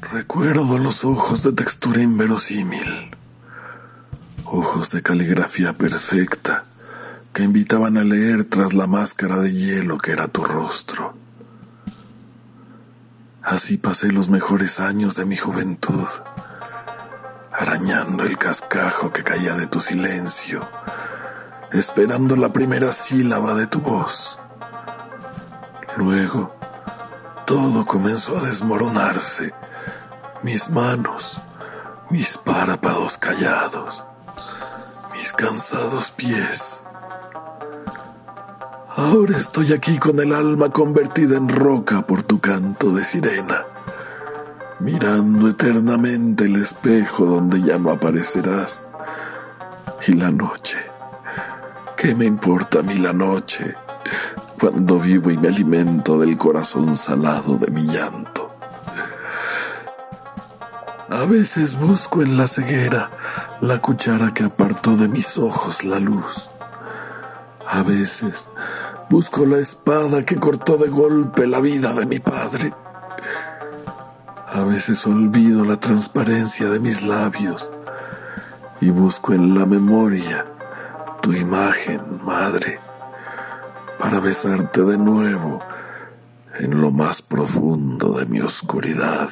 Recuerdo los ojos de textura inverosímil, ojos de caligrafía perfecta que invitaban a leer tras la máscara de hielo que era tu rostro. Así pasé los mejores años de mi juventud, arañando el cascajo que caía de tu silencio, esperando la primera sílaba de tu voz. Luego, todo comenzó a desmoronarse mis manos, mis párpados callados, mis cansados pies. Ahora estoy aquí con el alma convertida en roca por tu canto de sirena, mirando eternamente el espejo donde ya no aparecerás. Y la noche, ¿qué me importa a mí la noche cuando vivo y me alimento del corazón salado de mi llanto? A veces busco en la ceguera la cuchara que apartó de mis ojos la luz. A veces busco la espada que cortó de golpe la vida de mi padre. A veces olvido la transparencia de mis labios y busco en la memoria tu imagen, madre, para besarte de nuevo en lo más profundo de mi oscuridad.